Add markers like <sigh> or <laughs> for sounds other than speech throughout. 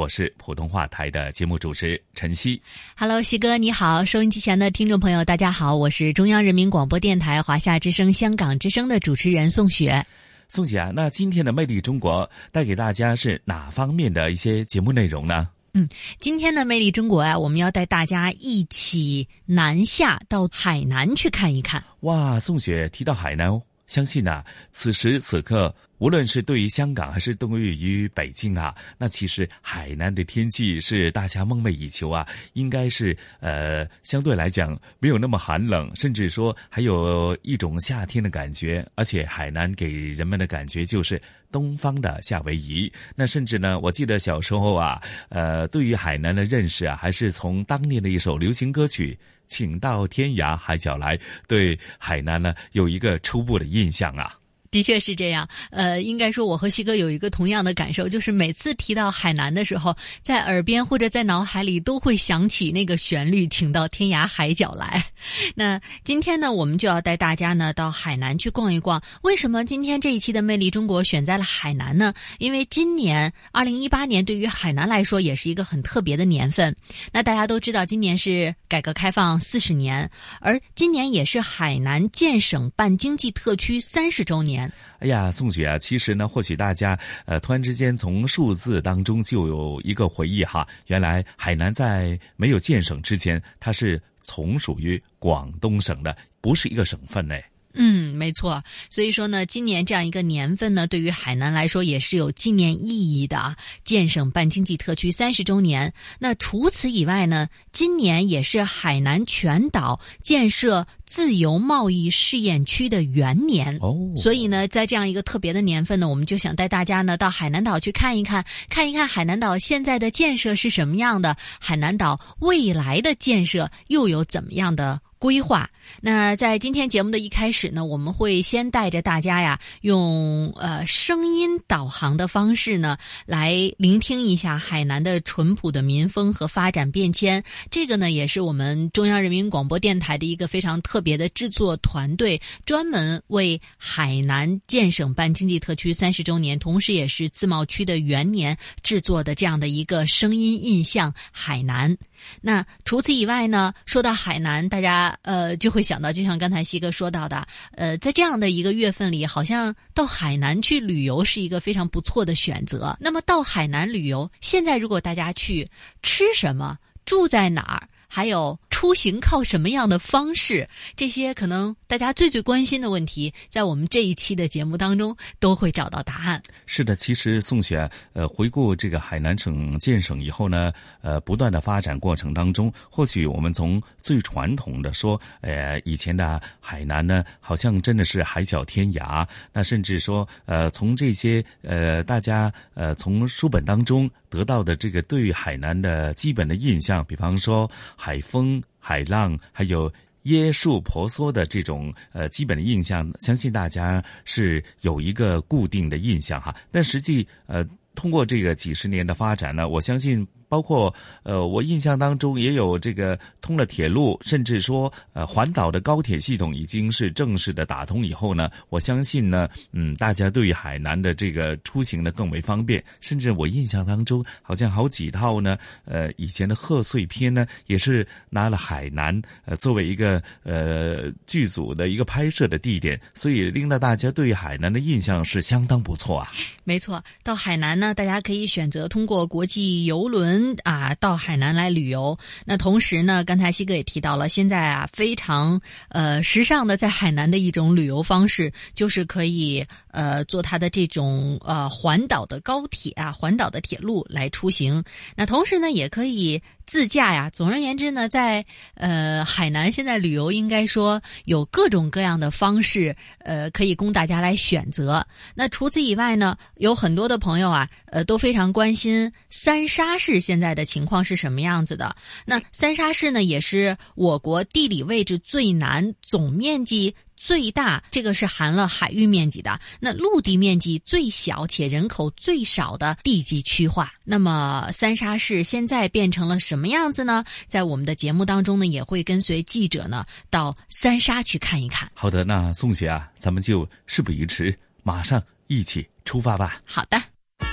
我是普通话台的节目主持陈曦。Hello，西哥你好，收音机前的听众朋友大家好，我是中央人民广播电台华夏之声、香港之声的主持人宋雪。宋姐啊，那今天的《魅力中国》带给大家是哪方面的一些节目内容呢？嗯，今天的《魅力中国》啊，我们要带大家一起南下到海南去看一看。哇，宋雪提到海南，相信啊，此时此刻。无论是对于香港还是对于北京啊，那其实海南的天气是大家梦寐以求啊，应该是呃相对来讲没有那么寒冷，甚至说还有一种夏天的感觉。而且海南给人们的感觉就是东方的夏威夷。那甚至呢，我记得小时候啊，呃，对于海南的认识啊，还是从当年的一首流行歌曲《请到天涯海角来》，对海南呢有一个初步的印象啊。的确是这样，呃，应该说我和西哥有一个同样的感受，就是每次提到海南的时候，在耳边或者在脑海里都会想起那个旋律，请到天涯海角来。<laughs> 那今天呢，我们就要带大家呢到海南去逛一逛。为什么今天这一期的《魅力中国》选在了海南呢？因为今年二零一八年对于海南来说也是一个很特别的年份。那大家都知道，今年是改革开放四十年，而今年也是海南建省办经济特区三十周年。哎呀，宋雪啊，其实呢，或许大家呃突然之间从数字当中就有一个回忆哈，原来海南在没有建省之前，它是从属于广东省的，不是一个省份嘞。嗯，没错。所以说呢，今年这样一个年份呢，对于海南来说也是有纪念意义的。建省办经济特区三十周年。那除此以外呢，今年也是海南全岛建设自由贸易试验区的元年。哦。所以呢，在这样一个特别的年份呢，我们就想带大家呢到海南岛去看一看，看一看海南岛现在的建设是什么样的，海南岛未来的建设又有怎么样的。规划。那在今天节目的一开始呢，我们会先带着大家呀，用呃声音导航的方式呢，来聆听一下海南的淳朴的民风和发展变迁。这个呢，也是我们中央人民广播电台的一个非常特别的制作团队，专门为海南建省办经济特区三十周年，同时也是自贸区的元年制作的这样的一个声音印象——海南。那除此以外呢？说到海南，大家呃就会想到，就像刚才西哥说到的，呃，在这样的一个月份里，好像到海南去旅游是一个非常不错的选择。那么到海南旅游，现在如果大家去吃什么，住在哪儿，还有。出行靠什么样的方式？这些可能大家最最关心的问题，在我们这一期的节目当中都会找到答案。是的，其实宋雪，呃，回顾这个海南省建省以后呢，呃，不断的发展过程当中，或许我们从最传统的说，呃，以前的海南呢，好像真的是海角天涯。那甚至说，呃，从这些呃，大家呃，从书本当中得到的这个对海南的基本的印象，比方说海风。海浪，还有椰树婆娑的这种呃基本的印象，相信大家是有一个固定的印象哈。但实际呃，通过这个几十年的发展呢，我相信。包括呃，我印象当中也有这个通了铁路，甚至说呃，环岛的高铁系统已经是正式的打通以后呢，我相信呢，嗯，大家对于海南的这个出行呢更为方便。甚至我印象当中，好像好几套呢，呃，以前的贺岁片呢，也是拿了海南呃作为一个呃剧组的一个拍摄的地点，所以令到大家对海南的印象是相当不错啊。没错，到海南呢，大家可以选择通过国际游轮。啊到海南来旅游。那同时呢，刚才西哥也提到了，现在啊非常呃时尚的在海南的一种旅游方式，就是可以呃坐它的这种呃环岛的高铁啊，环岛的铁路来出行。那同时呢，也可以。自驾呀，总而言之呢，在呃海南现在旅游应该说有各种各样的方式，呃可以供大家来选择。那除此以外呢，有很多的朋友啊，呃都非常关心三沙市现在的情况是什么样子的。那三沙市呢，也是我国地理位置最南、总面积。最大这个是含了海域面积的，那陆地面积最小且人口最少的地级区划。那么三沙市现在变成了什么样子呢？在我们的节目当中呢，也会跟随记者呢到三沙去看一看。好的，那宋姐啊，咱们就事不宜迟，马上一起出发吧。好的，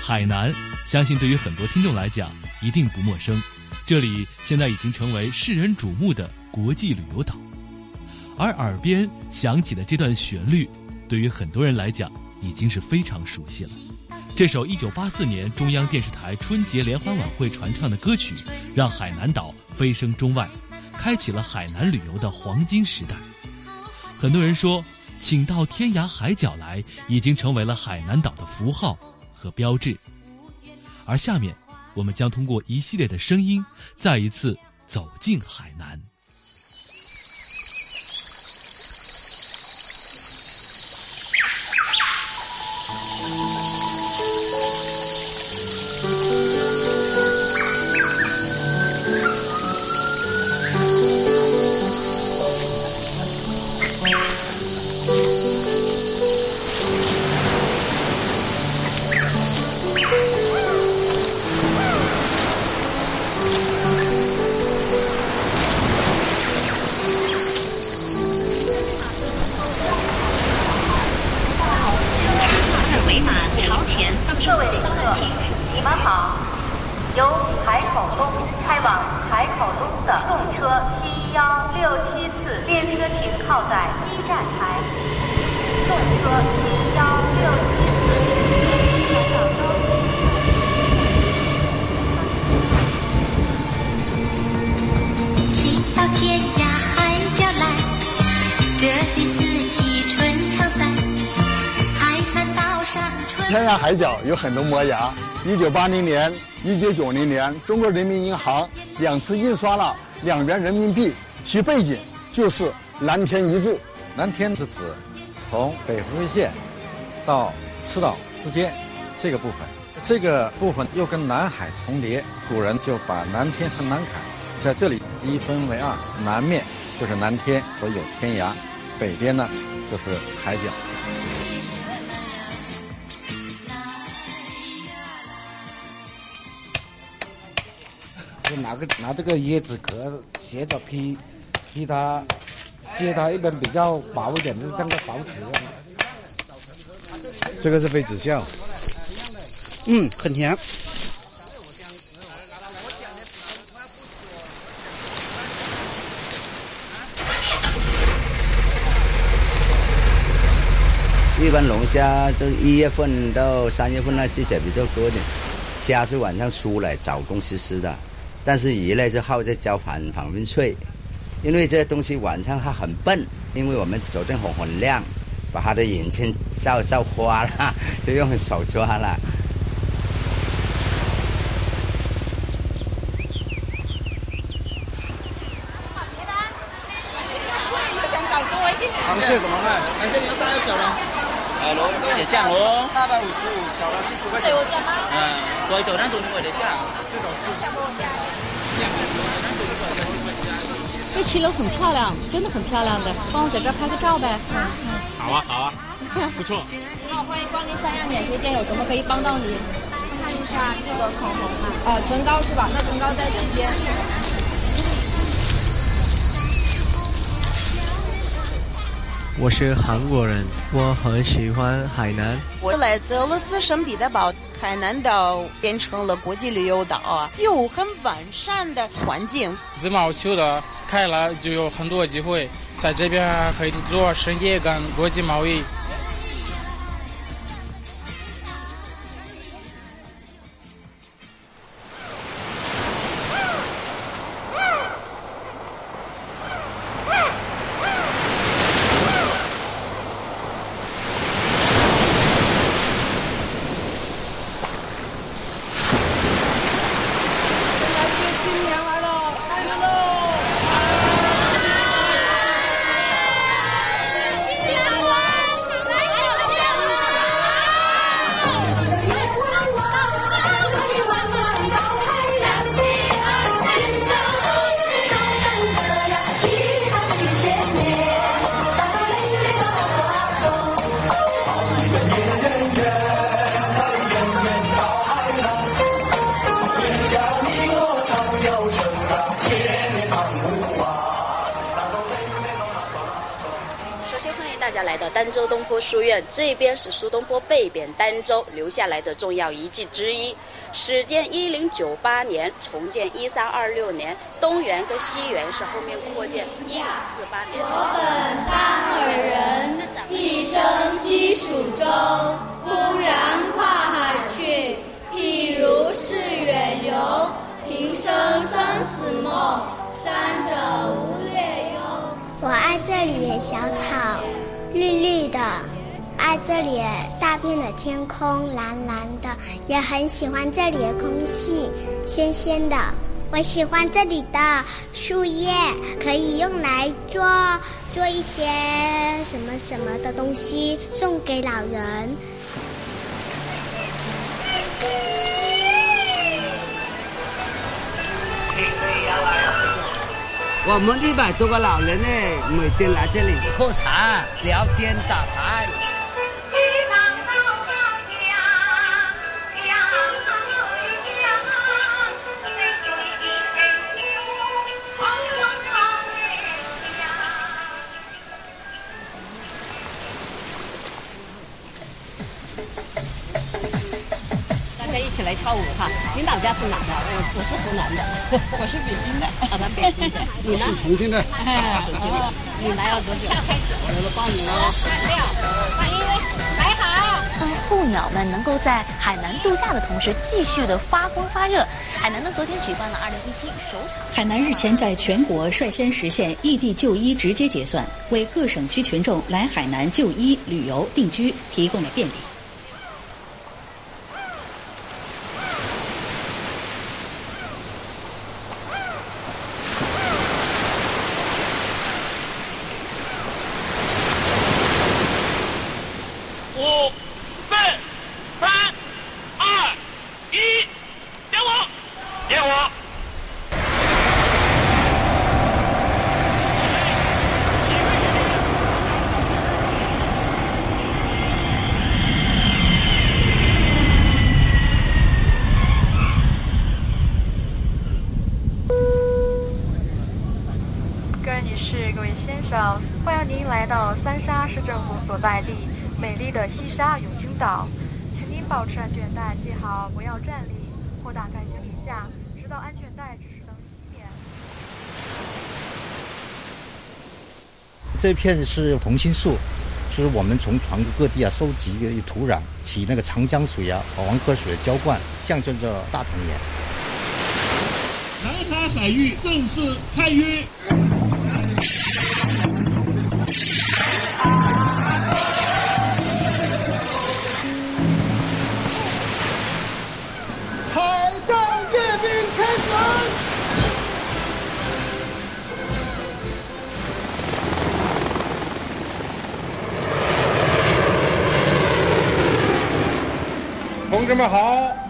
海南，相信对于很多听众来讲一定不陌生，这里现在已经成为世人瞩目的国际旅游岛。而耳边响起的这段旋律，对于很多人来讲已经是非常熟悉了。这首1984年中央电视台春节联欢晚会传唱的歌曲，让海南岛飞升中外，开启了海南旅游的黄金时代。很多人说，请到天涯海角来，已经成为了海南岛的符号和标志。而下面，我们将通过一系列的声音，再一次走进海南。口东开往海口东的动车七幺六七次列车停靠在一站台。动车七幺六七次开往东。天涯海角有很多磨牙。一九八零年。一九九零年，中国人民银行两次印刷了两元人民币，其背景就是蓝天一柱。蓝天是指从北回归线到赤道之间这个部分，这个部分又跟南海重叠，古人就把蓝天和南海在这里一分为二，南面就是蓝天，所以有天涯；北边呢就是海角。拿个拿这个椰子壳斜着劈，劈它，切它一边比较薄一点，就像个勺子一样。这个是妃子笑，嗯，很甜。一般龙虾都一月份到三月份那季节比较多点，虾是晚上出来找工湿湿的。但是鱼呢，就耗在焦反反面脆，因为这些东西晚上它很笨，因为我们手电筒很亮，把它的眼睛照照花了，<laughs> 就用手抓了。螃蟹怎么卖？螃蟹你要大要小的？呃，罗也酱哦。大的五十五，小的四十块钱。嗯，多多那种我的价，这种四十。这骑楼很漂亮，真的很漂亮的，帮我在这儿拍个照呗。好啊，好啊，不错。你好，欢迎光临三亚免税店，有什么可以帮到您？看一下这个口红啊，呃，唇膏是吧？那唇膏在这边。我是韩国人，我很喜欢海南。我来自俄罗斯圣彼得堡。海南岛变成了国际旅游岛啊，有很完善的环境。自贸区的开了就有很多机会，在这边可以做生意跟国际贸易。州留下来的重要遗迹之一。始建一零九八年，重建一三二六年，东园跟西园是后面扩建一零四八年。我本当尔人，寄生西蜀州，忽然跨海去，譬如是远游。平生生死梦，三者无略忧。我爱这里的小草，绿绿的。爱这里大片的天空，蓝蓝的，也很喜欢这里的空气，鲜鲜的。我喜欢这里的树叶，可以用来做做一些什么什么的东西，送给老人。我们一百多个老人呢，每天来这里喝茶、聊天、打牌。我我是湖南的，<laughs> 我是北京的，啊，咱北京的。你呢？是重庆的。哎，重庆的。你来了多久？开始。我来了半年了。亮，欢迎，来好。当候鸟们能够在海南度假的同时，继续的发光发热。海南呢，昨天举办了二零一七首场。海南日前在全国率先实现异地就医直接结算，为各省区群众来海南就医、旅游、定居提供了便利。在地美丽的西沙永清岛，请您保持安全带系好，不要站立或打开行李架，直到安全带指示灯熄灭。这片是同心树，是我们从全国各地啊收集的土壤，起那个长江水啊、黄河水的浇灌，象征着大同年。南海海域正式开约。同志们好，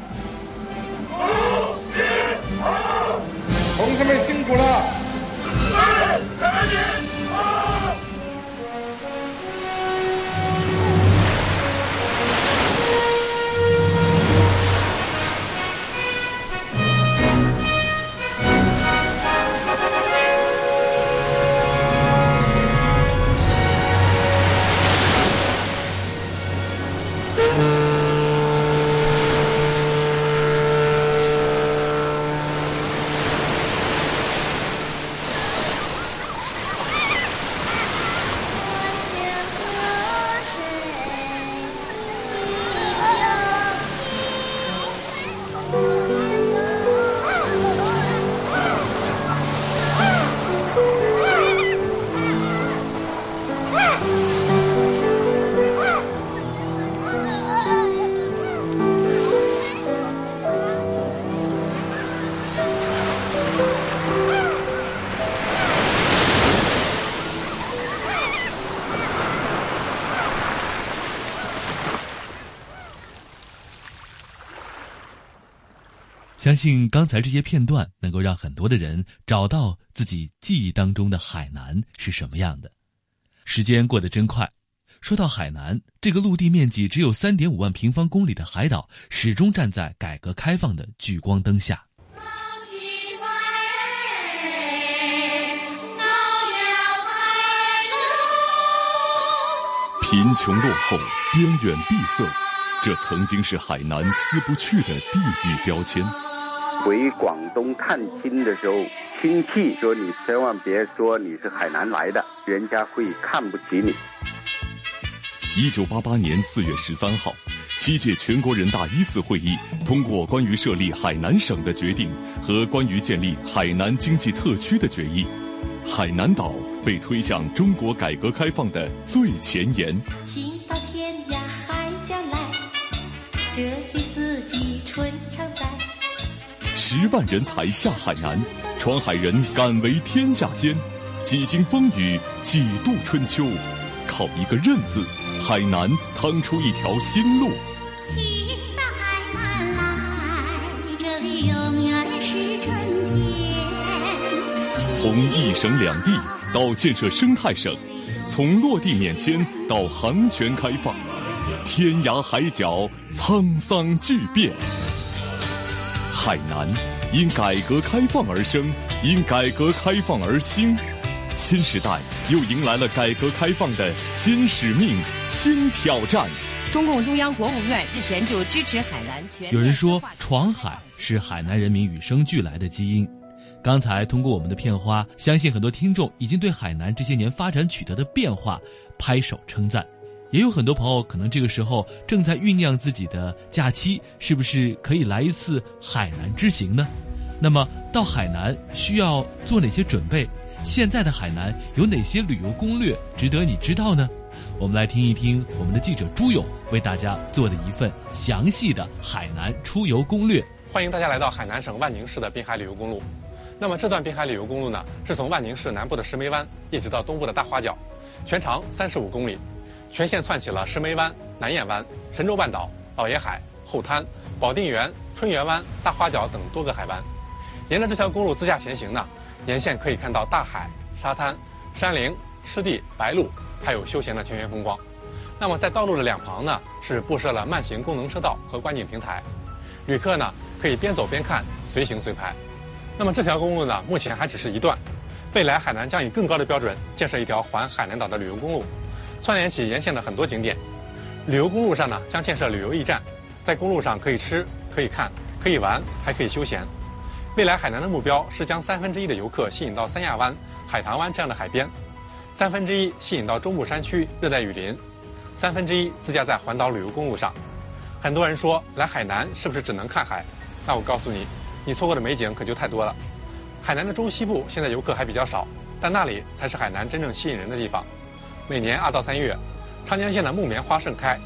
相信刚才这些片段能够让很多的人找到自己记忆当中的海南是什么样的。时间过得真快，说到海南这个陆地面积只有三点五万平方公里的海岛，始终站在改革开放的聚光灯下。贫穷落后、边远闭塞，这曾经是海南撕不去的地域标签。回广东探亲的时候，亲戚说你千万别说你是海南来的，人家会看不起你。一九八八年四月十三号，七届全国人大一次会议通过关于设立海南省的决定和关于建立海南经济特区的决议，海南岛被推向中国改革开放的最前沿。请十万人才下海南，闯海人敢为天下先。几经风雨，几度春秋，靠一个“任”字，海南趟出一条新路。从一省两地到建设生态省，从落地免签到航权开放，天涯海角沧桑巨变。海南因改革开放而生，因改革开放而兴。新时代又迎来了改革开放的新使命、新挑战。中共中央国务院日前就支持海南全。有人说，闯海是海南人民与生俱来的基因。刚才通过我们的片花，相信很多听众已经对海南这些年发展取得的变化拍手称赞。也有很多朋友可能这个时候正在酝酿自己的假期，是不是可以来一次海南之行呢？那么到海南需要做哪些准备？现在的海南有哪些旅游攻略值得你知道呢？我们来听一听我们的记者朱勇为大家做的一份详细的海南出游攻略。欢迎大家来到海南省万宁市的滨海旅游公路。那么这段滨海旅游公路呢，是从万宁市南部的石梅湾一直到东部的大花角，全长三十五公里，全线串起了石梅湾、南燕湾、神州半岛、老爷海、后滩、保定园、春园湾、大花角等多个海湾。沿着这条公路自驾前行呢。沿线可以看到大海、沙滩、山林、湿地、白鹭，还有休闲的田园风光。那么在道路的两旁呢，是布设了慢行功能车道和观景平台，旅客呢可以边走边看，随行随拍。那么这条公路呢，目前还只是一段，未来海南将以更高的标准建设一条环海南岛的旅游公路，串联起沿线的很多景点。旅游公路上呢，将建设旅游驿站，在公路上可以吃、可以看、可以玩，还可以休闲。未来海南的目标是将三分之一的游客吸引到三亚湾、海棠湾这样的海边，三分之一吸引到中部山区、热带雨林，三分之一自驾在环岛旅游公路上。很多人说来海南是不是只能看海？那我告诉你，你错过的美景可就太多了。海南的中西部现在游客还比较少，但那里才是海南真正吸引人的地方。每年二到三月，长江县的木棉花盛开，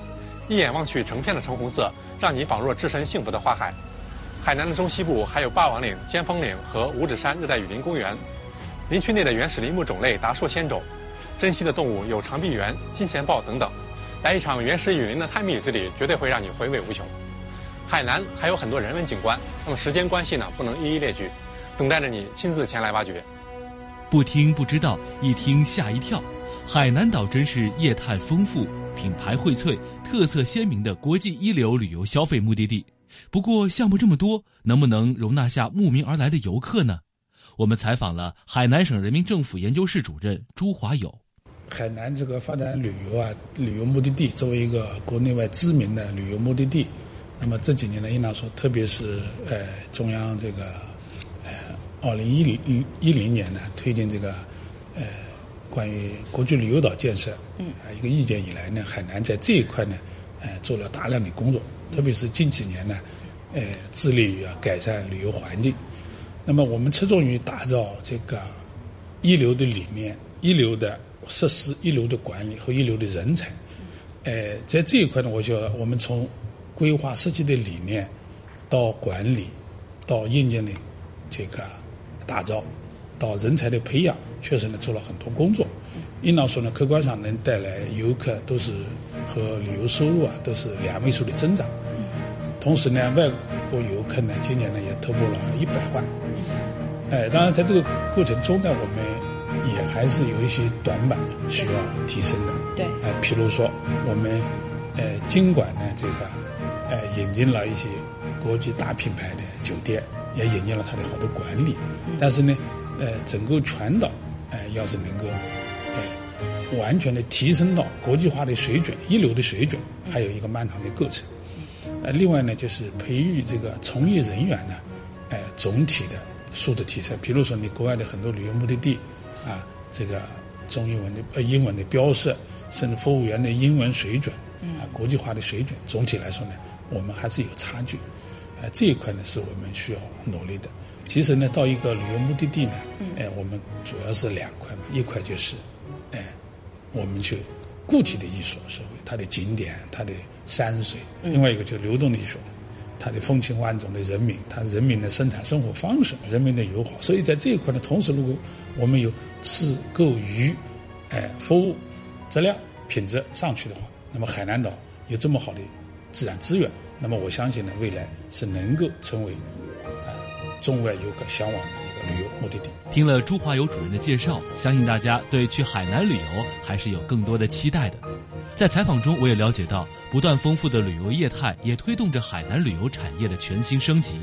一眼望去成片的橙红色，让你仿若置身幸福的花海。海南的中西部还有霸王岭、尖峰岭和五指山热带雨林公园，林区内的原始林木种类达数千种，珍稀的动物有长臂猿、金钱豹等等。来一场原始雨林的探秘之旅，绝对会让你回味无穷。海南还有很多人文景观，那么时间关系呢，不能一一列举，等待着你亲自前来挖掘。不听不知道，一听吓一跳。海南岛真是业态丰富、品牌荟萃、特色鲜明的国际一流旅游消费目的地。不过项目这么多，能不能容纳下慕名而来的游客呢？我们采访了海南省人民政府研究室主任朱华友。海南这个发展旅游啊，旅游目的地作为一个国内外知名的旅游目的地，那么这几年呢，应当说，特别是呃中央这个呃二零一零一零年呢推进这个呃关于国际旅游岛建设嗯一个意见以来呢，海南在这一块呢呃做了大量的工作。特别是近几年呢，呃，致力于啊改善旅游环境。那么我们侧重于打造这个一流的理念、一流的设施、一流的管理和一流的人才。呃，在这一块呢，我觉得我们从规划设计的理念到管理，到硬件的这个打造，到人才的培养，确实呢做了很多工作。应当说呢，客观上能带来游客都是和旅游收入啊都是两位数的增长。同时呢，外国游客呢，今年呢也突破了一百万。哎，当然在这个过程中呢，我们也还是有一些短板需要提升的。对。哎，譬如说，我们呃尽管呢这个呃引进了一些国际大品牌的酒店，也引进了它的好多管理，但是呢，呃整个全岛哎要是能够哎完全的提升到国际化的水准、一流的水准，还有一个漫长的过程。呃，另外呢，就是培育这个从业人员呢，呃，总体的素质提升。比如说，你国外的很多旅游目的地，啊，这个中英文的呃英文的标识，甚至服务员的英文水准，啊，国际化的水准，总体来说呢，我们还是有差距。呃，这一块呢，是我们需要努力的。其实呢，到一个旅游目的地呢，哎，我们主要是两块嘛，一块就是，哎，我们去固体的艺术社会，它的景点，它的。山水，另外一个就是流动的艺术，它的风情万种的人民，它人民的生产生活方式，人民的友好。所以在这一块呢，同时如果我们有吃购、娱，哎，服务质量品质上去的话，那么海南岛有这么好的自然资源，那么我相信呢，未来是能够成为啊中外游客向往的一个旅游目的地。听了朱华友主任的介绍，相信大家对去海南旅游还是有更多的期待的。在采访中，我也了解到，不断丰富的旅游业态也推动着海南旅游产业的全新升级。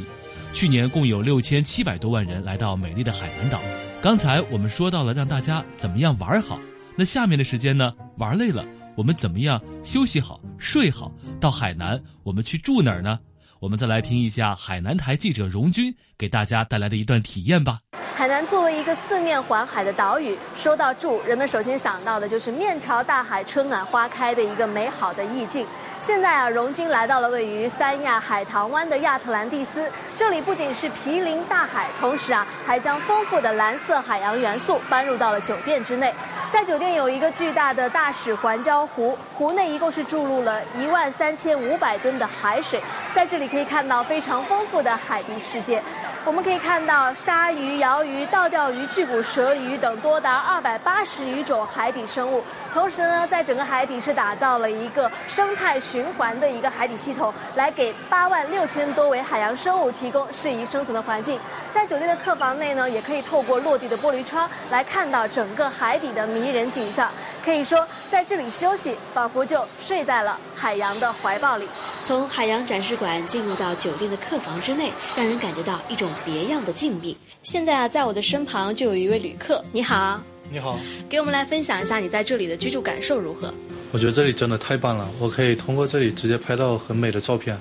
去年共有六千七百多万人来到美丽的海南岛。刚才我们说到了让大家怎么样玩好，那下面的时间呢？玩累了，我们怎么样休息好、睡好？到海南，我们去住哪儿呢？我们再来听一下海南台记者荣军给大家带来的一段体验吧。海南作为一个四面环海的岛屿，说到住，人们首先想到的就是面朝大海、春暖花开的一个美好的意境。现在啊，荣军来到了位于三亚海棠湾的亚特兰蒂斯，这里不仅是毗邻大海，同时啊，还将丰富的蓝色海洋元素搬入到了酒店之内。在酒店有一个巨大的大使环礁湖，湖内一共是注入了一万三千五百吨的海水，在这里可以看到非常丰富的海底世界。我们可以看到鲨鱼、鳐鱼、倒钓鱼、巨骨舌鱼等多达二百八十余种海底生物。同时呢，在整个海底是打造了一个生态循环的一个海底系统，来给八万六千多位海洋生物提供适宜生存的环境。在酒店的客房内呢，也可以透过落地的玻璃窗来看到整个海底的迷人景象。可以说，在这里休息，仿佛就睡在了海洋的怀抱里。从海洋展示馆进入到酒店的客房之内，让人感觉到一种别样的静谧。现在啊，在我的身旁就有一位旅客，你好，你好，给我们来分享一下你在这里的居住感受如何？我觉得这里真的太棒了，我可以通过这里直接拍到很美的照片，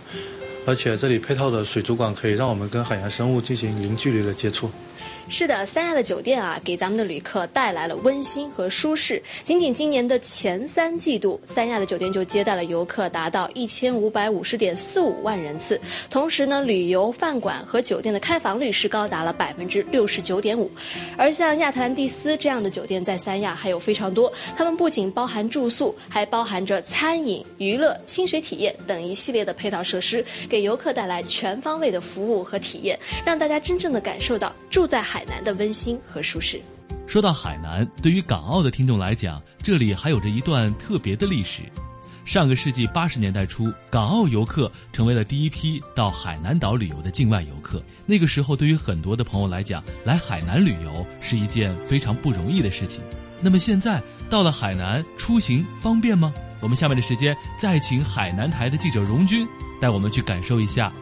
而且这里配套的水族馆可以让我们跟海洋生物进行零距离的接触。是的，三亚的酒店啊，给咱们的旅客带来了温馨和舒适。仅仅今年的前三季度，三亚的酒店就接待了游客达到一千五百五十点四五万人次。同时呢，旅游饭馆和酒店的开房率是高达了百分之六十九点五。而像亚特兰蒂斯这样的酒店在三亚还有非常多，他们不仅包含住宿，还包含着餐饮、娱乐、清水体验等一系列的配套设施，给游客带来全方位的服务和体验，让大家真正的感受到住在海。海南的温馨和舒适。说到海南，对于港澳的听众来讲，这里还有着一段特别的历史。上个世纪八十年代初，港澳游客成为了第一批到海南岛旅游的境外游客。那个时候，对于很多的朋友来讲，来海南旅游是一件非常不容易的事情。那么现在到了海南，出行方便吗？我们下面的时间再请海南台的记者荣军带我们去感受一下。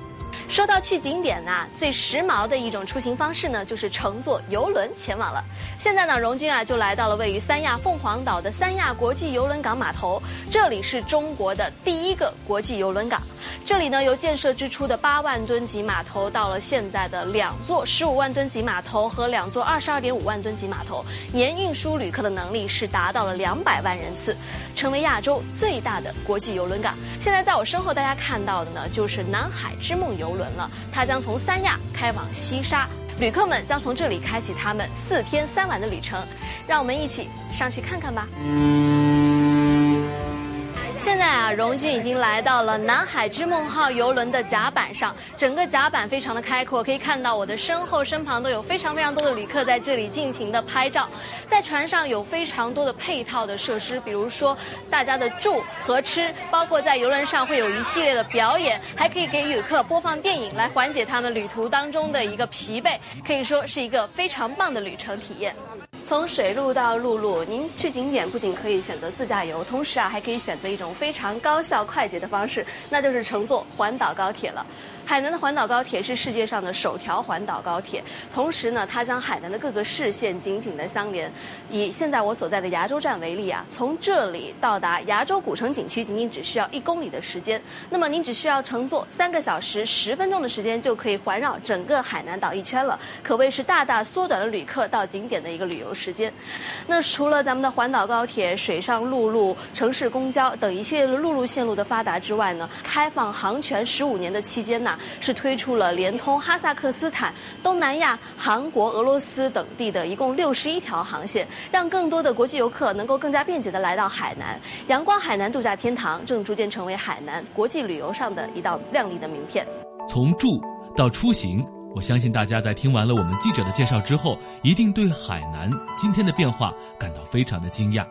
说到去景点呢，最时髦的一种出行方式呢，就是乘坐游轮前往了。现在呢，荣军啊就来到了位于三亚凤凰岛的三亚国际游轮港码头，这里是中国的第一个国际游轮港。这里呢，由建设之初的八万吨级码头，到了现在的两座十五万吨级码头和两座二十二点五万吨级码头，年运输旅客的能力是达到了两百万人次，成为亚洲最大的国际游轮港。现在在我身后大家看到的呢，就是南海之梦游游轮了，它将从三亚开往西沙，旅客们将从这里开启他们四天三晚的旅程，让我们一起上去看看吧。现在啊，荣军已经来到了南海之梦号游轮的甲板上，整个甲板非常的开阔，可以看到我的身后、身旁都有非常非常多的旅客在这里尽情的拍照。在船上有非常多的配套的设施，比如说大家的住和吃，包括在游轮上会有一系列的表演，还可以给旅客播放电影来缓解他们旅途当中的一个疲惫，可以说是一个非常棒的旅程体验。从水路到陆路，您去景点不仅可以选择自驾游，同时啊还可以选择一种非常高效快捷的方式，那就是乘坐环岛高铁了。海南的环岛高铁是世界上的首条环岛高铁，同时呢，它将海南的各个市县紧紧的相连。以现在我所在的崖州站为例啊，从这里到达崖州古城景区仅仅只需要一公里的时间，那么您只需要乘坐三个小时十分钟的时间就可以环绕整个海南岛一圈了，可谓是大大缩短了旅客到景点的一个旅游时间。那除了咱们的环岛高铁、水上陆路、城市公交等一系列的陆路线路的发达之外呢，开放航权十五年的期间呢。是推出了连通哈萨克斯坦、东南亚、韩国、俄罗斯等地的一共六十一条航线，让更多的国际游客能够更加便捷的来到海南。阳光海南度假天堂正逐渐成为海南国际旅游上的一道亮丽的名片。从住到出行，我相信大家在听完了我们记者的介绍之后，一定对海南今天的变化感到非常的惊讶。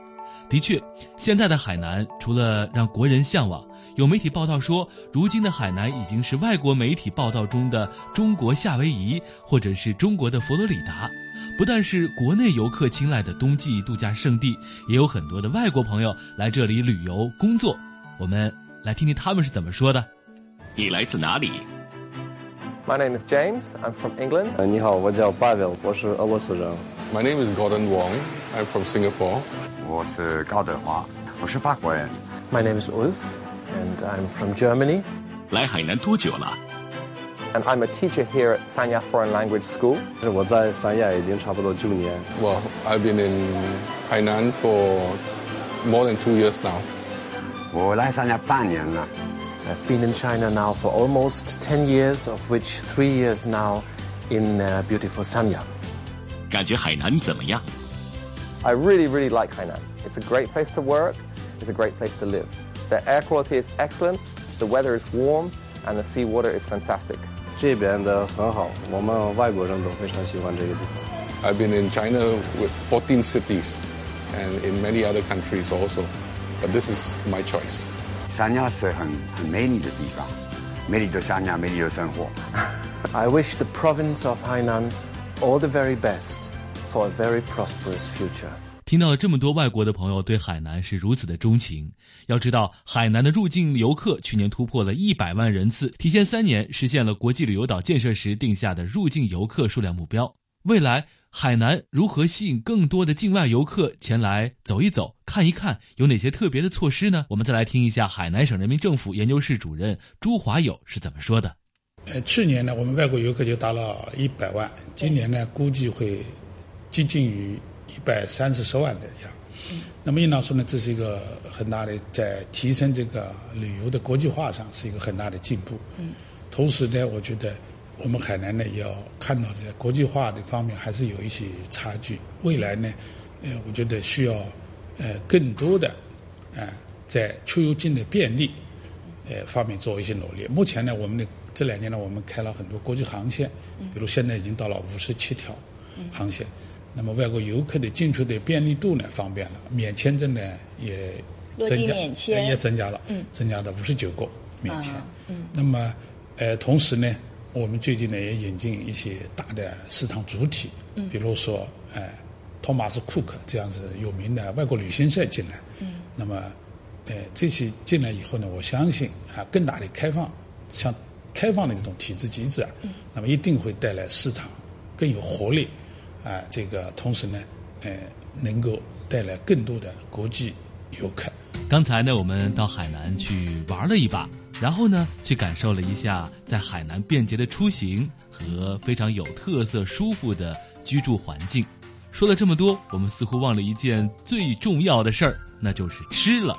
的确，现在的海南除了让国人向往。有媒体报道说，如今的海南已经是外国媒体报道中的中国夏威夷，或者是中国的佛罗里达。不但是国内游客青睐的冬季度假胜地，也有很多的外国朋友来这里旅游工作。我们来听听他们是怎么说的。你来自哪里 ？My name is James. I'm from England. 你好，我叫 Pavel，我是俄罗斯人。My name is Gordon Wong. I'm from Singapore. 我是高德华，我是法国人。My name is Ulf. and I'm from Germany. 来海南多久了？And I'm a teacher here at Sanya Foreign Language School. 我在三亚已经差不多九年。Well, I've been in Hainan for more than two years now. 我来三亚半年了。 I've been in China now for almost 10 years, of which three years now in uh, beautiful Sanya. 感觉海南怎么样? I really, really like Hainan. It's a great place to work. It's a great place to live. The air quality is excellent, the weather is warm, and the sea water is fantastic. 这边的很好，我们外国人都非常喜欢这个地方。I've been in China with 14 cities, and in many other countries also, but this is my choice. 三亚是很很美丽的地方，美丽的三亚，美丽的生活。<laughs> I wish the province of Hainan all the very best for a very prosperous future. 听到了这么多外国的朋友对海南是如此的钟情，要知道海南的入境游客去年突破了一百万人次，提前三年实现了国际旅游岛建设时定下的入境游客数量目标。未来海南如何吸引更多的境外游客前来走一走、看一看，有哪些特别的措施呢？我们再来听一下海南省人民政府研究室主任朱华友是怎么说的。呃，去年呢，我们外国游客就达到一百万，今年呢，估计会接近于。一百三四十万的样，那么应当说呢，这是一个很大的在提升这个旅游的国际化上是一个很大的进步。嗯，同时呢，我觉得我们海南呢也要看到在国际化的方面还是有一些差距。未来呢，呃，我觉得需要呃更多的啊在出入境的便利呃方面做一些努力。目前呢，我们的这两年呢，我们开了很多国际航线，比如现在已经到了五十七条航线。那么外国游客的进出的便利度呢，方便了，免签证呢也增加，也增加了，增加到五十九个免签。那么，呃，同时呢，我们最近呢也引进一些大的市场主体，比如说，呃，托马斯库克这样子有名的外国旅行社进来。嗯那么，呃，这些进来以后呢，我相信啊，更大的开放，像开放的这种体制机制啊，那么一定会带来市场更有活力。啊，这个同时呢，呃，能够带来更多的国际游客。刚才呢，我们到海南去玩了一把，然后呢，去感受了一下在海南便捷的出行和非常有特色、舒服的居住环境。说了这么多，我们似乎忘了一件最重要的事儿，那就是吃了。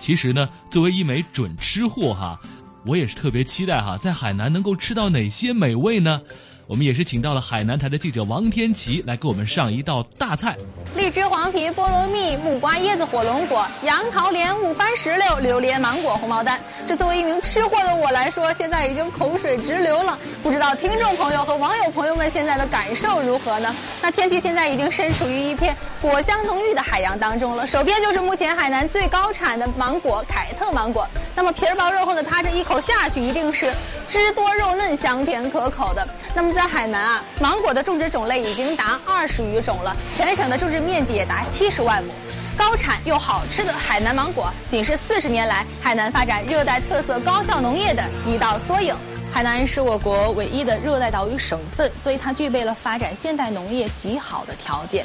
其实呢，作为一枚准吃货哈，我也是特别期待哈，在海南能够吃到哪些美味呢？我们也是请到了海南台的记者王天琪来给我们上一道大菜：荔枝黄皮菠萝蜜、木瓜椰子火龙果、杨桃莲雾番石榴、榴莲芒果红毛丹。这作为一名吃货的我来说，现在已经口水直流了。不知道听众朋友和网友朋友们现在的感受如何呢？那天气现在已经身处于一片果香浓郁的海洋当中了，手边就是目前海南最高产的芒果——凯特芒果。那么皮儿薄肉厚的它这一口下去，一定是汁多肉嫩、香甜可口的。那么在海南啊，芒果的种植种类已经达二十余种了，全省的种植面积也达七十万亩。高产又好吃的海南芒果，仅是四十年来海南发展热带特色高效农业的一道缩影。海南是我国唯一的热带岛屿省份，所以它具备了发展现代农业极好的条件。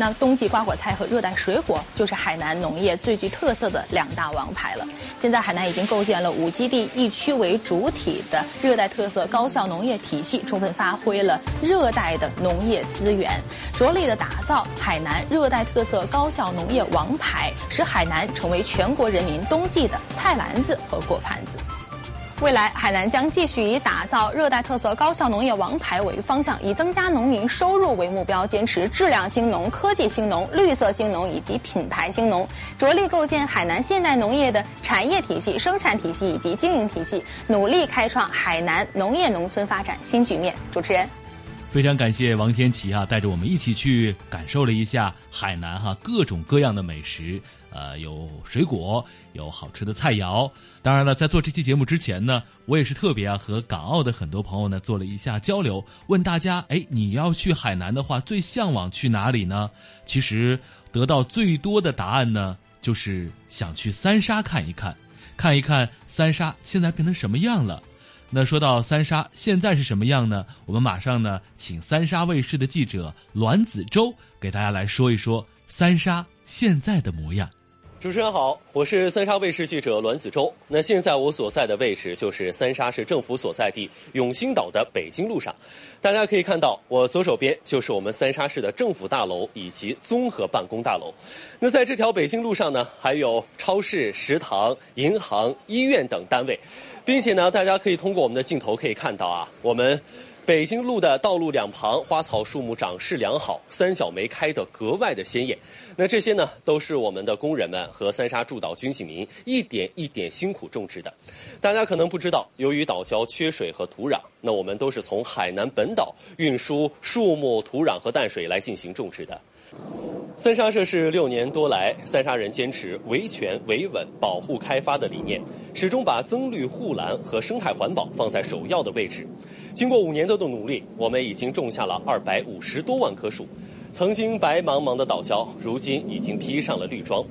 那冬季瓜果菜和热带水果就是海南农业最具特色的两大王牌了。现在海南已经构建了五基地一区为主体的热带特色高效农业体系，充分发挥了热带的农业资源，着力的打造海南热带特色高效农业王牌，使海南成为全国人民冬季的菜篮子和果盘子。未来，海南将继续以打造热带特色高效农业王牌为方向，以增加农民收入为目标，坚持质量兴农、科技兴农、绿色兴农以及品牌兴农，着力构建海南现代农业的产业体系、生产体系以及经营体系，努力开创海南农业农村发展新局面。主持人。非常感谢王天琪啊，带着我们一起去感受了一下海南哈各种各样的美食，呃，有水果，有好吃的菜肴。当然了，在做这期节目之前呢，我也是特别啊和港澳的很多朋友呢做了一下交流，问大家，哎，你要去海南的话，最向往去哪里呢？其实得到最多的答案呢，就是想去三沙看一看，看一看三沙现在变成什么样了。那说到三沙现在是什么样呢？我们马上呢，请三沙卫视的记者栾子洲给大家来说一说三沙现在的模样。主持人好，我是三沙卫视记者栾子洲。那现在我所在的位置就是三沙市政府所在地永兴岛的北京路上。大家可以看到，我左手边就是我们三沙市的政府大楼以及综合办公大楼。那在这条北京路上呢，还有超市、食堂、银行、医院等单位。并且呢，大家可以通过我们的镜头可以看到啊，我们北京路的道路两旁花草树木长势良好，三角梅开得格外的鲜艳。那这些呢，都是我们的工人们和三沙驻岛军警民一点一点辛苦种植的。大家可能不知道，由于岛礁缺水和土壤，那我们都是从海南本岛运输树木、土壤和淡水来进行种植的。三沙设市六年多来，三沙人坚持维权、维稳、保护、开发的理念，始终把增绿护蓝和生态环保放在首要的位置。经过五年多的努力，我们已经种下了二百五十多万棵树。曾经白茫茫的岛礁，如今已经披上了绿装。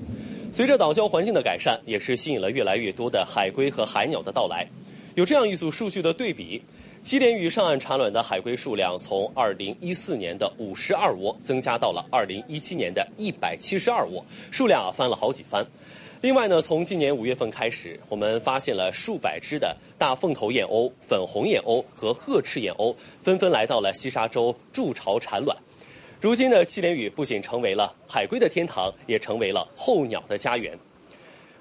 随着岛礁环境的改善，也是吸引了越来越多的海龟和海鸟的到来。有这样一组数据的对比。七连屿上岸产卵的海龟数量从二零一四年的五十二窝增加到了二零一七年的一百七十二窝，数量啊翻了好几番。另外呢，从今年五月份开始，我们发现了数百只的大凤头燕鸥、粉红燕鸥和褐翅燕鸥纷纷来到了西沙洲筑巢产卵。如今呢，七连屿不仅成为了海龟的天堂，也成为了候鸟的家园。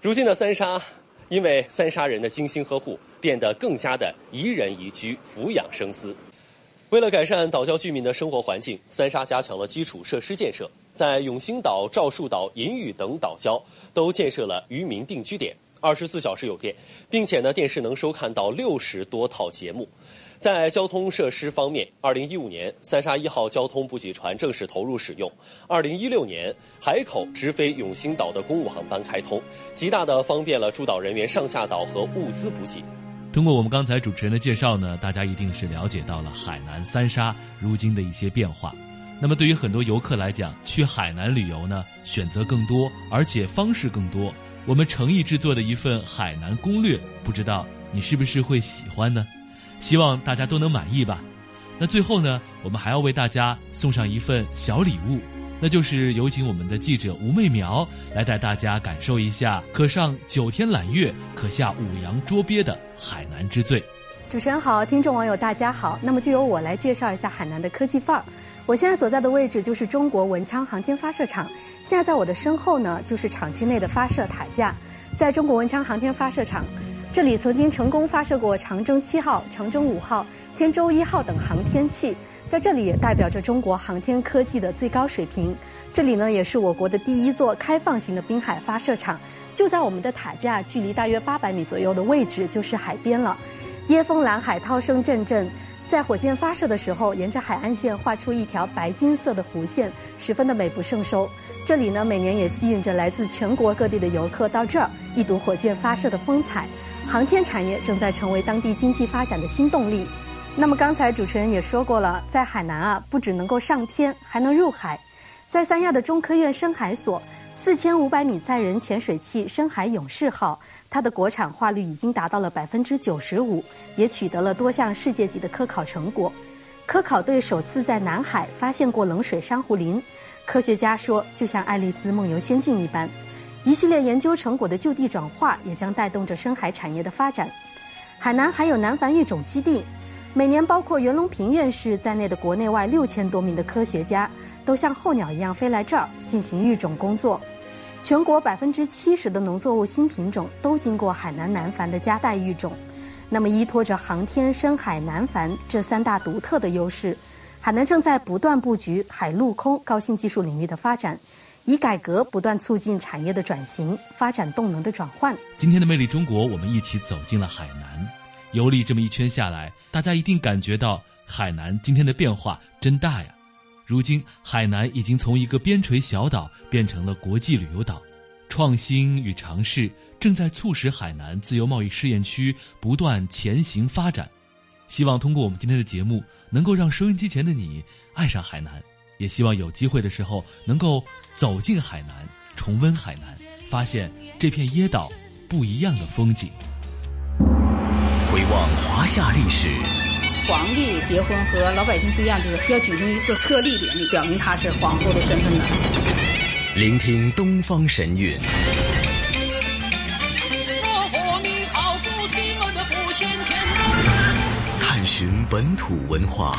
如今的三沙。因为三沙人的精心呵护，变得更加的宜人宜居、俯养生思。为了改善岛礁居民的生活环境，三沙加强了基础设施建设，在永兴岛、赵树岛、银屿等岛礁都建设了渔民定居点，二十四小时有电，并且呢，电视能收看到六十多套节目。在交通设施方面，二零一五年三沙一号交通补给船正式投入使用。二零一六年，海口直飞永兴岛的公务航班开通，极大的方便了驻岛人员上下岛和物资补给。通过我们刚才主持人的介绍呢，大家一定是了解到了海南三沙如今的一些变化。那么对于很多游客来讲，去海南旅游呢，选择更多，而且方式更多。我们诚意制作的一份海南攻略，不知道你是不是会喜欢呢？希望大家都能满意吧。那最后呢，我们还要为大家送上一份小礼物，那就是有请我们的记者吴媚苗来带大家感受一下可上九天揽月、可下五洋捉鳖的海南之最。主持人好，听众网友大家好。那么就由我来介绍一下海南的科技范儿。我现在所在的位置就是中国文昌航天发射场。现在在我的身后呢，就是厂区内的发射塔架。在中国文昌航天发射场。这里曾经成功发射过长征七号、长征五号、天舟一号等航天器，在这里也代表着中国航天科技的最高水平。这里呢，也是我国的第一座开放型的滨海发射场，就在我们的塔架距离大约八百米左右的位置就是海边了。椰风蓝海涛声阵阵，在火箭发射的时候，沿着海岸线画出一条白金色的弧线，十分的美不胜收。这里呢，每年也吸引着来自全国各地的游客到这儿一睹火箭发射的风采。航天产业正在成为当地经济发展的新动力。那么刚才主持人也说过了，在海南啊，不只能够上天，还能入海。在三亚的中科院深海所，四千五百米载人潜水器“深海勇士号”，它的国产化率已经达到了百分之九十五，也取得了多项世界级的科考成果。科考队首次在南海发现过冷水珊瑚林，科学家说，就像爱丽丝梦游仙境一般。一系列研究成果的就地转化，也将带动着深海产业的发展。海南还有南繁育种基地，每年包括袁隆平院士在内的国内外六千多名的科学家。都像候鸟一样飞来这儿进行育种工作，全国百分之七十的农作物新品种都经过海南南繁的加代育种。那么，依托着航天、深海、南繁这三大独特的优势，海南正在不断布局海陆空高新技术领域的发展，以改革不断促进产业的转型，发展动能的转换。今天的魅力中国，我们一起走进了海南，游历这么一圈下来，大家一定感觉到海南今天的变化真大呀。如今，海南已经从一个边陲小岛变成了国际旅游岛，创新与尝试正在促使海南自由贸易试验区不断前行发展。希望通过我们今天的节目，能够让收音机前的你爱上海南，也希望有机会的时候能够走进海南，重温海南，发现这片椰岛不一样的风景。回望华夏历史。皇帝结婚和老百姓不一样，就是要举行一次册立典礼，表明他是皇后的身份的。聆听东方神韵。探寻本土文化。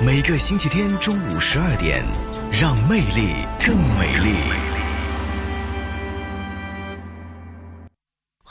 每个星期天中午十二点，让魅力更美丽。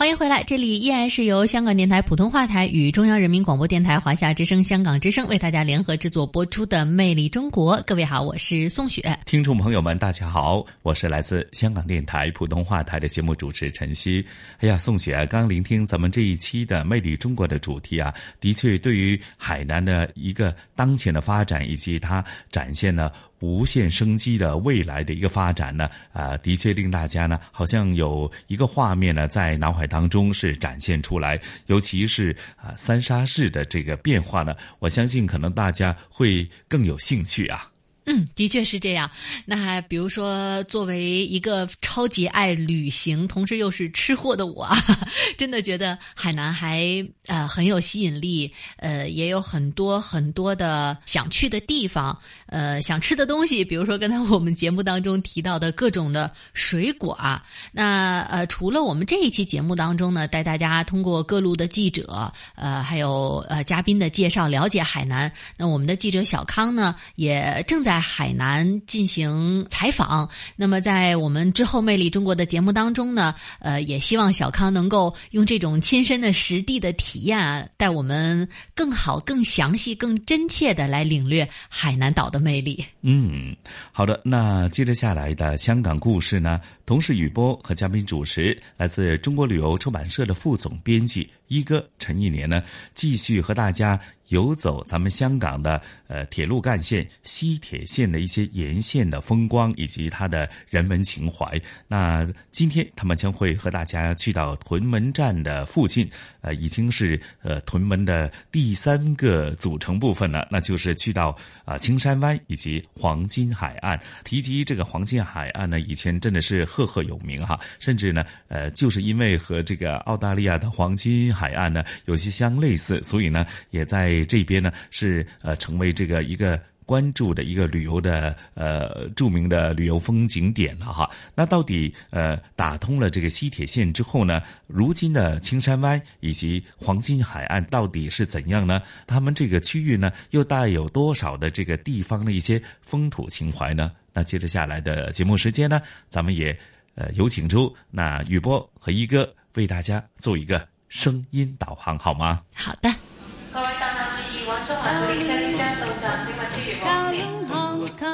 欢迎回来，这里依然是由香港电台普通话台与中央人民广播电台华夏之声、香港之声为大家联合制作播出的《魅力中国》。各位好，我是宋雪。听众朋友们，大家好，我是来自香港电台普通话台的节目主持陈曦。哎呀，宋雪，刚聆听咱们这一期的《魅力中国》的主题啊，的确对于海南的一个当前的发展以及它展现了。无限生机的未来的一个发展呢，啊，的确令大家呢，好像有一个画面呢，在脑海当中是展现出来。尤其是啊，三沙市的这个变化呢，我相信可能大家会更有兴趣啊。嗯，的确是这样。那比如说，作为一个超级爱旅行，同时又是吃货的我，<laughs> 真的觉得海南还呃很有吸引力，呃，也有很多很多的想去的地方，呃，想吃的东西。比如说刚才我们节目当中提到的各种的水果啊。那呃，除了我们这一期节目当中呢，带大家通过各路的记者，呃，还有呃嘉宾的介绍了解海南。那我们的记者小康呢，也正在。在海南进行采访，那么在我们之后《魅力中国》的节目当中呢，呃，也希望小康能够用这种亲身的实地的体验，带我们更好、更详细、更真切的来领略海南岛的魅力。嗯，好的，那接着下来的香港故事呢，同时雨波和嘉宾主持，来自中国旅游出版社的副总编辑一哥陈一年呢，继续和大家。游走咱们香港的呃铁路干线西铁线的一些沿线的风光以及它的人文情怀。那今天他们将会和大家去到屯门站的附近，呃，已经是呃屯门的第三个组成部分了，那就是去到啊青山湾以及黄金海岸。提及这个黄金海岸呢，以前真的是赫赫有名哈，甚至呢，呃，就是因为和这个澳大利亚的黄金海岸呢有些相类似，所以呢，也在。这边呢是呃成为这个一个关注的一个旅游的呃著名的旅游风景点了哈。那到底呃打通了这个西铁线之后呢，如今的青山湾以及黄金海岸到底是怎样呢？他们这个区域呢又带有多少的这个地方的一些风土情怀呢？那接着下来的节目时间呢，咱们也呃有请出那雨波和一哥为大家做一个声音导航，好吗？好的。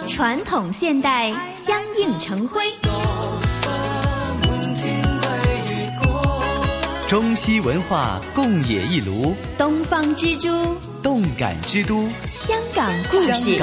传统现代相映成辉，中西文化共冶一炉，东方之珠。动感之都，香港故事。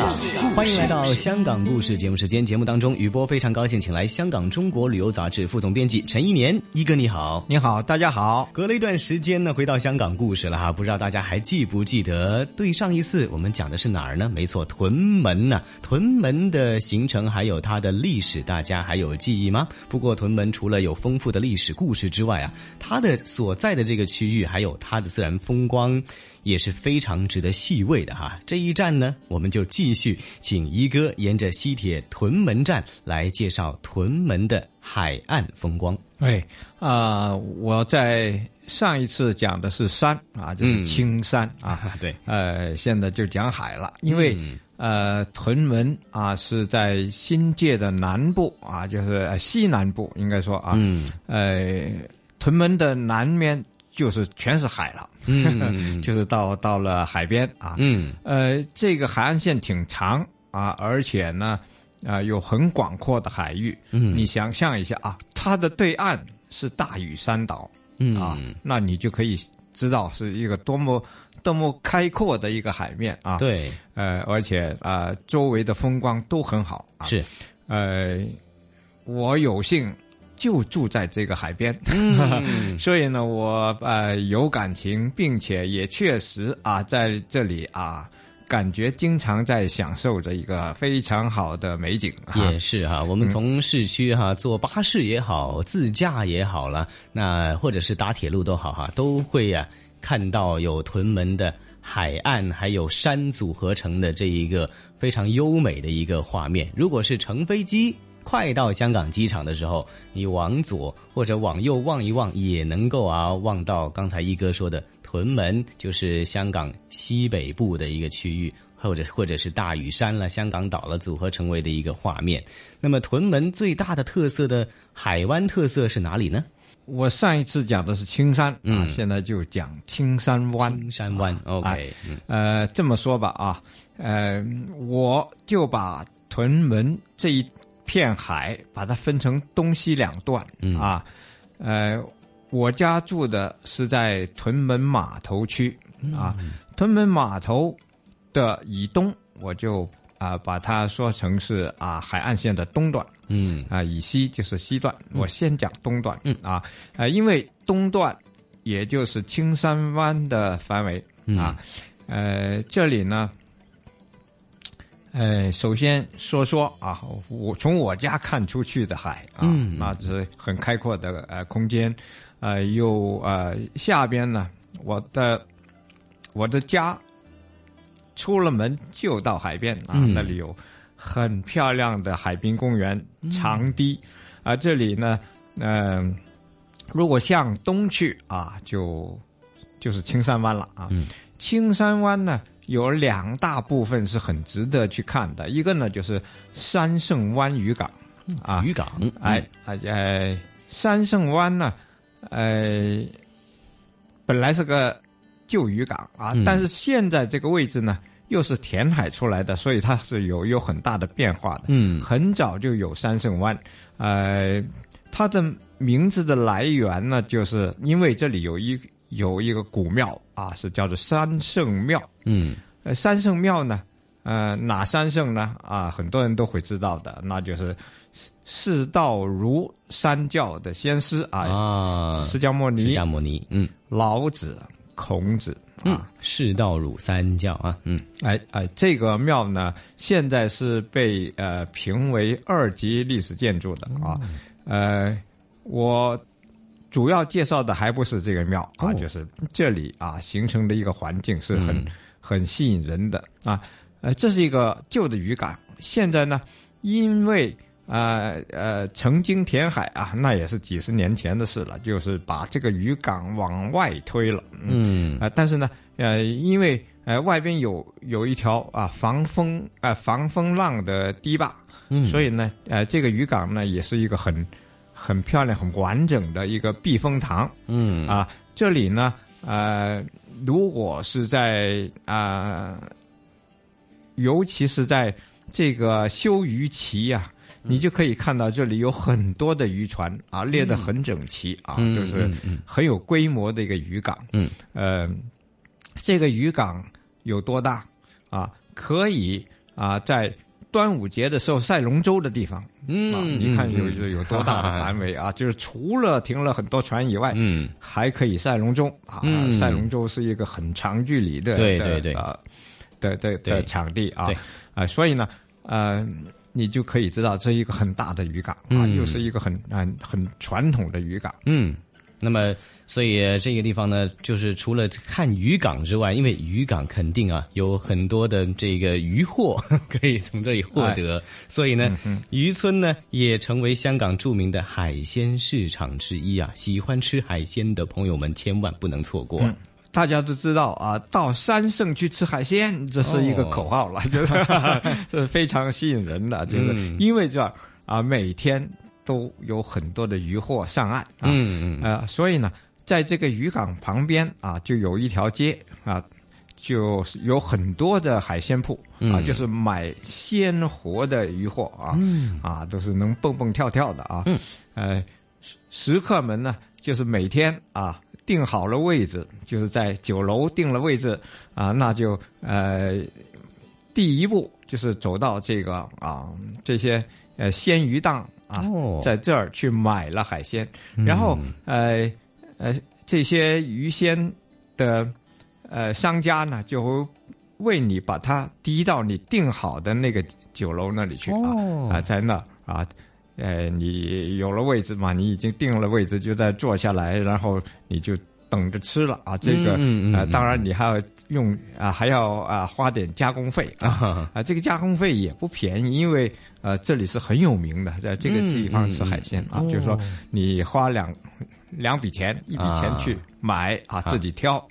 欢迎来到香港故事节目时间。节目当中，雨波非常高兴，请来香港《中国旅游杂志》副总编辑陈一年一哥，你好，你好，大家好。隔了一段时间呢，回到香港故事了哈，不知道大家还记不记得？对上一次我们讲的是哪儿呢？没错，屯门呢。屯门的形成还有它的历史，大家还有记忆吗？不过屯门除了有丰富的历史故事之外啊，它的所在的这个区域还有它的自然风光。也是非常值得细味的哈。这一站呢，我们就继续请一哥沿着西铁屯门站来介绍屯门的海岸风光。哎啊，我在上一次讲的是山啊，就是青山啊，<laughs> 对，呃，现在就讲海了，因为呃，屯门啊是在新界的南部啊，就是西南部应该说啊，嗯呃，屯门的南面。就是全是海了，嗯，<laughs> 就是到到了海边啊，嗯，呃，这个海岸线挺长啊，而且呢，啊，有很广阔的海域，嗯，你想象一下啊，它的对岸是大屿山岛，嗯。啊，那你就可以知道是一个多么多么开阔的一个海面啊，对，呃，而且啊，周围的风光都很好啊，是，呃，我有幸。就住在这个海边，<laughs> 所以呢，我呃有感情，并且也确实啊在这里啊，感觉经常在享受着一个非常好的美景。也是哈，我们从市区哈坐巴士也好，自驾也好了，那或者是打铁路都好哈，都会呀看到有屯门的海岸还有山组合成的这一个非常优美的一个画面。如果是乘飞机。快到香港机场的时候，你往左或者往右望一望，也能够啊望到刚才一哥说的屯门，就是香港西北部的一个区域，或者或者是大屿山了、香港岛了组合成为的一个画面。那么屯门最大的特色的海湾特色是哪里呢？我上一次讲的是青山啊，现在就讲青山湾。青山湾，OK，呃，这么说吧啊，呃，我就把屯门这一。片海把它分成东西两段啊，呃，我家住的是在屯门码头区啊，屯门码头的以东，我就啊把它说成是啊海岸线的东段，嗯。啊以西就是西段，我先讲东段，嗯。啊，呃因为东段也就是青山湾的范围啊，呃这里呢。呃，首先说说啊，我从我家看出去的海啊，那是很开阔的呃空间，呃，又呃下边呢，我的我的家出了门就到海边啊，那里有很漂亮的海滨公园长堤，啊，这里呢，嗯，如果向东去啊，就就是青山湾了啊，青山湾呢。有两大部分是很值得去看的，一个呢就是三圣湾渔港，啊，渔港，哎，哎，三圣湾呢，呃，本来是个旧渔港啊，但是现在这个位置呢又是填海出来的，所以它是有有很大的变化的。嗯，很早就有三圣湾，呃，它的名字的来源呢，就是因为这里有一。有一个古庙啊，是叫做三圣庙。嗯，呃，三圣庙呢，呃，哪三圣呢？啊，很多人都会知道的，那就是释道儒三教的先师啊，啊，释迦牟尼、释迦牟尼，嗯，老子、孔子啊，释道儒三教啊，嗯，哎哎，这个庙呢，现在是被呃评为二级历史建筑的啊，呃，我。主要介绍的还不是这个庙啊，就是这里啊形成的一个环境是很很吸引人的啊。呃，这是一个旧的渔港，现在呢，因为呃呃曾经填海啊，那也是几十年前的事了，就是把这个渔港往外推了，嗯。啊、但是呢，呃，因为呃外边有有一条啊防风啊、防风浪的堤坝，嗯。所以呢，呃，这个渔港呢也是一个很很漂亮、很完整的一个避风塘，嗯。啊，这里呢，呃，如果是在啊、尤其是在这个休渔期呀、你就可以看到这里有很多的渔船啊，列得很整齐啊，嗯就是很有规模的一个渔港。嗯，呃，这个渔港有多大？啊？可以啊，在端午节的时候赛龙舟的地方，嗯啊，你看有有有多大的范围啊？就是除了停了很多船以外，嗯，还可以赛龙舟啊。嗯。赛龙舟是一个很长距离的，的对对。对啊的的对。的场地啊。对。啊，所以呢，呃，你就可以知道这一个很大的渔港啊，嗯。又是一个很很很传统的渔港。嗯，那么所以呃这个地方呢，就是除了看渔港之外，因为渔港肯定啊有很多的这个渔获 <laughs> 可以从这里获得，所以呢，渔村呢也成为香港著名的海鲜市场之一啊。喜欢吃海鲜的朋友们千万不能错过。嗯大家都知道啊，到山上去吃海鲜，这是一个口号了，<laughs> 就是是 <laughs> 非常吸引人的，就是嗯因为这儿啊，每天都有很多的渔获上岸啊，嗯嗯呃，所以呢，在这个渔港旁边啊，就有一条街啊，就是有很多的海鲜铺啊，嗯。就是买鲜活的渔货啊，嗯。啊，都是能蹦蹦跳跳的啊，呃，食食客们呢，就是每天啊定好了位置，就是在酒楼定了位置啊，那就呃第一步就是走到这个啊这些呃鲜鱼档啊，哦在这儿去买了海鲜，嗯然后呃呃这些鱼鲜的呃商家呢就会为你把它滴到你订好的那个酒楼那里去啊，在那啊。呃，你有了位置嘛？你已经定了位置，就在坐下来，然后你就等着吃了啊。这个呃，嗯嗯嗯当然你还要用啊，还要啊花点加工费啊 <laughs> 啊，这个加工费也不便宜，因为呃这里是很有名的，在这个地方吃海鲜啊，就是说哦。你花两两笔钱，一笔钱去买啊，啊。自己挑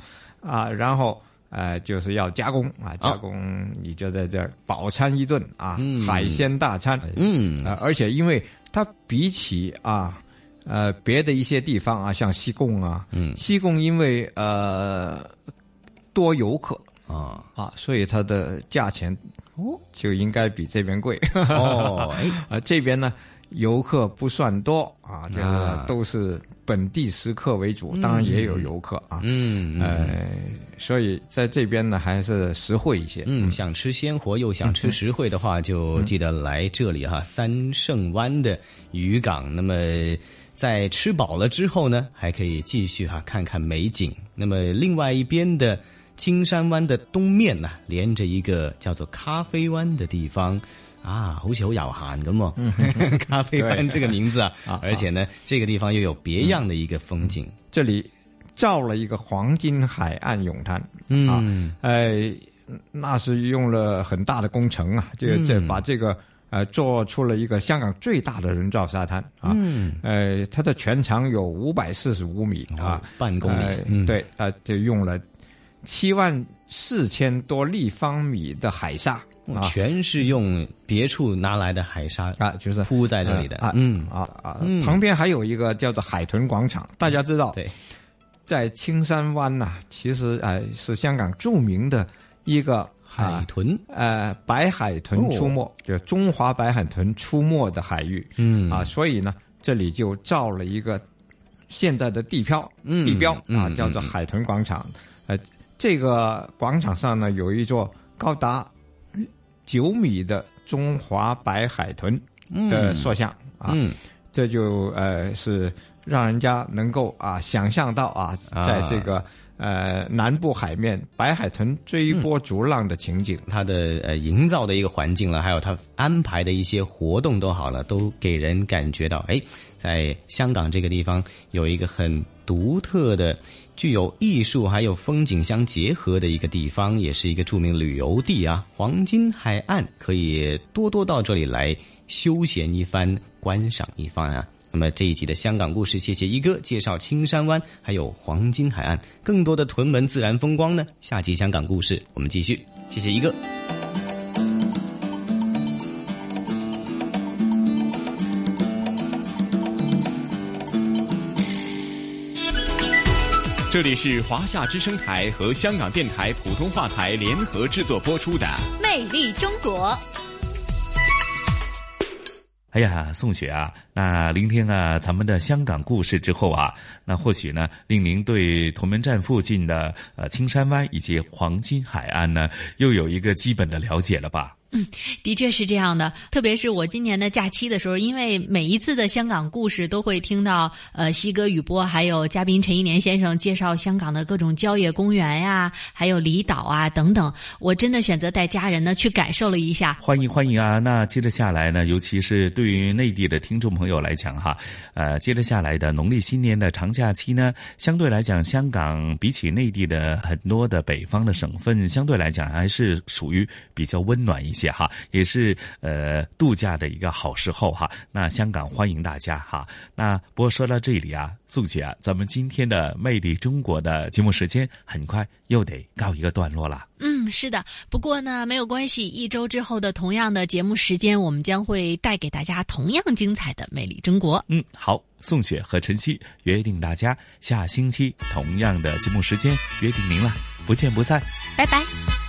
啊，然后。呃，就是要加工啊，加工你就在这儿饱餐一顿啊，嗯。海鲜大餐，嗯。啊，而且因为它比起啊，呃，别的一些地方啊，像西贡啊，嗯，西贡因为呃多游客啊。啊，所以它的价钱哦就应该比这边贵。哦 <laughs> 哎。啊，这边呢游客不算多啊，就是啊都是本地食客为主，当然也有游客啊，嗯嗯。呃，所以在这边呢还是实惠一些，嗯，想吃鲜活又想吃实惠的话，就记得来这里哈，三圣湾的渔港。那么在吃饱了之后呢，还可以继续哈看看美景。那么另外一边的青山湾的东面呢，连着一个叫做咖啡湾的地方。啊，好似好悠閒咁喎，<laughs> 咖啡湾这个名字啊，而且呢，这个地方又有别样的一个风景。这里造了一个黄金海岸泳滩，嗯。啊，呃，那是用了很大的工程啊，这这嗯。把这个呃做出了一个香港最大的人造沙滩啊，嗯。呃，它的全长有五百四十五米啊，半公里呃嗯。对，啊，就用了七万四千多立方米的海沙。啊，全是用别处拿来的海沙啊，就是铺在这里的啊，嗯。啊啊，嗯。旁边还有一个叫做海豚广场，大家知道，对，在青山湾呐、其实呃是香港著名的一个海豚，呃白海豚出没，就中华白海豚出没的海域，嗯。啊，所以呢，这里就造了一个现在的地标，嗯地标啊，嗯叫做海豚广场，呃，这个广场上呢有一座高达九米的中华白海豚的塑像、啊，嗯，这就呃是让人家能够啊想象到啊，啊。在这个呃南部海面白海豚追波逐浪的情景，它的呃营造的一个环境了，还有它安排的一些活动都好了，都给人感觉到，哎，在香港这个地方有一个很独特的、具有艺术还有风景相结合的一个地方，也是一个著名旅游地啊。黄金海岸可以多多到这里来休闲一番、观赏一番啊。那么这一集的香港故事，谢谢一哥介绍青山湾还有黄金海岸，更多的屯门自然风光呢。下集香港故事我们继续，谢谢一哥。这里是华夏之声台和香港电台普通话台联合制作播出的《魅力中国》。哎呀，宋雪啊，那聆听了咱们的香港故事之后啊，那或许呢，令您对屯门站附近的呃青山湾以及黄金海岸呢，又有一个基本的了解了吧？嗯，的确是这样的。特别是我今年的假期的时候，因为每一次的香港故事都会听到呃西哥雨波还有嘉宾陈一年先生介绍香港的各种郊野公园呀，还有离岛啊等等。我真的选择带家人呢去感受了一下。欢迎欢迎啊！那接着下来呢，尤其是对于内地的听众朋友来讲哈，呃，接着下来的农历新年的长假期呢，相对来讲，香港比起内地的很多的北方的省份，相对来讲还是属于比较温暖一些。些哈，也是呃度假的一个好时候哈。那香港欢迎大家哈。那不过说到这里啊，宋姐啊，咱们今天的魅力中国的节目时间很快又得告一个段落了。嗯，是的。不过呢，没有关系，一周之后的同样的节目时间，我们将会带给大家同样精彩的魅力中国。嗯，好，宋雪和晨曦约定大家下星期同样的节目时间约定您了，不见不散，拜拜。